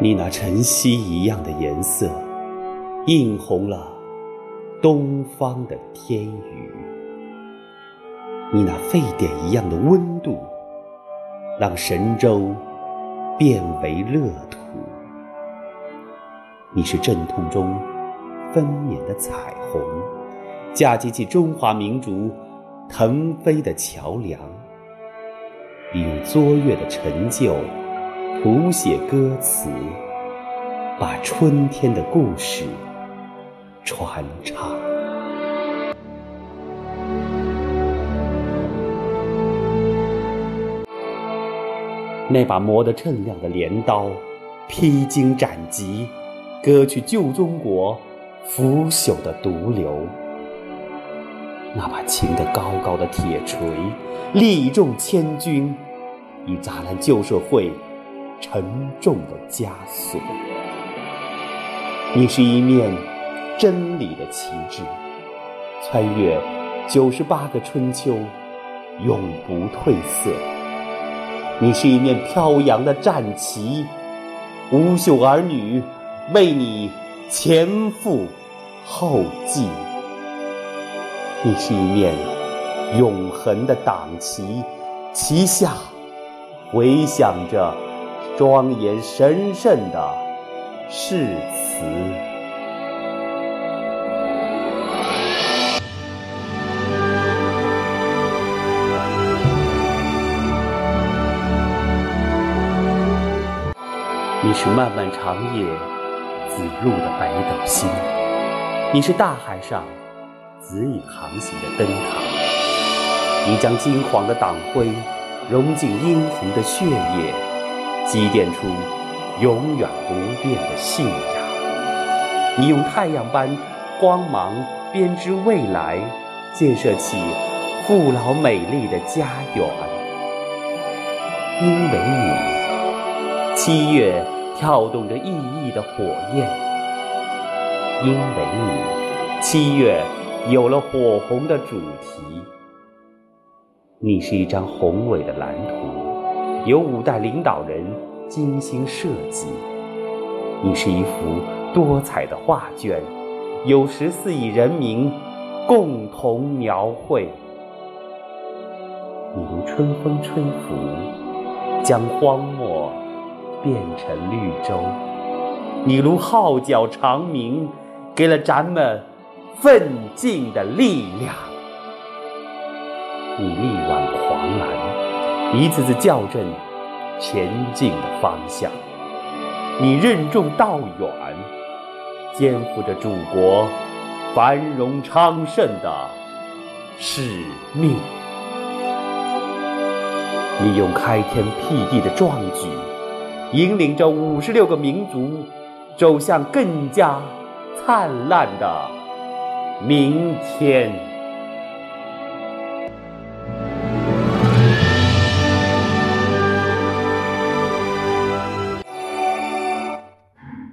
你那晨曦一样的颜色，映红了东方的天宇；你那沸点一样的温度，让神州变为乐土。你是阵痛中分娩的彩虹，嫁接起中华民族腾飞的桥梁。你用卓越的成就。谱写歌词，把春天的故事传唱。那把磨得锃亮的镰刀，披荆斩棘，割去旧中国腐朽的毒瘤。那把擎得高高的铁锤，力重千钧，以砸烂旧社会。沉重的枷锁。你是一面真理的旗帜，穿越九十八个春秋，永不褪色。你是一面飘扬的战旗，无数儿女为你前赴后继。你是一面永恒的党旗，旗下回响着。庄严神圣的誓词。你是漫漫长夜紫露的北斗星，你是大海上指引航行的灯塔。你将金黄的党徽融进殷红的血液。积淀出永远不变的信仰。你用太阳般光芒编织未来，建设起富饶美丽的家园。因为你，七月跳动着熠熠的火焰；因为你，七月有了火红的主题。你是一张宏伟的蓝图。由五代领导人精心设计，你是一幅多彩的画卷，有十四亿人民共同描绘。你如春风吹拂，将荒漠变成绿洲；你如号角长鸣，给了咱们奋进的力量。你力挽狂澜。一次次校正前进的方向，你任重道远，肩负着祖国繁荣昌盛的使命。你用开天辟地的壮举，引领着五十六个民族走向更加灿烂的明天。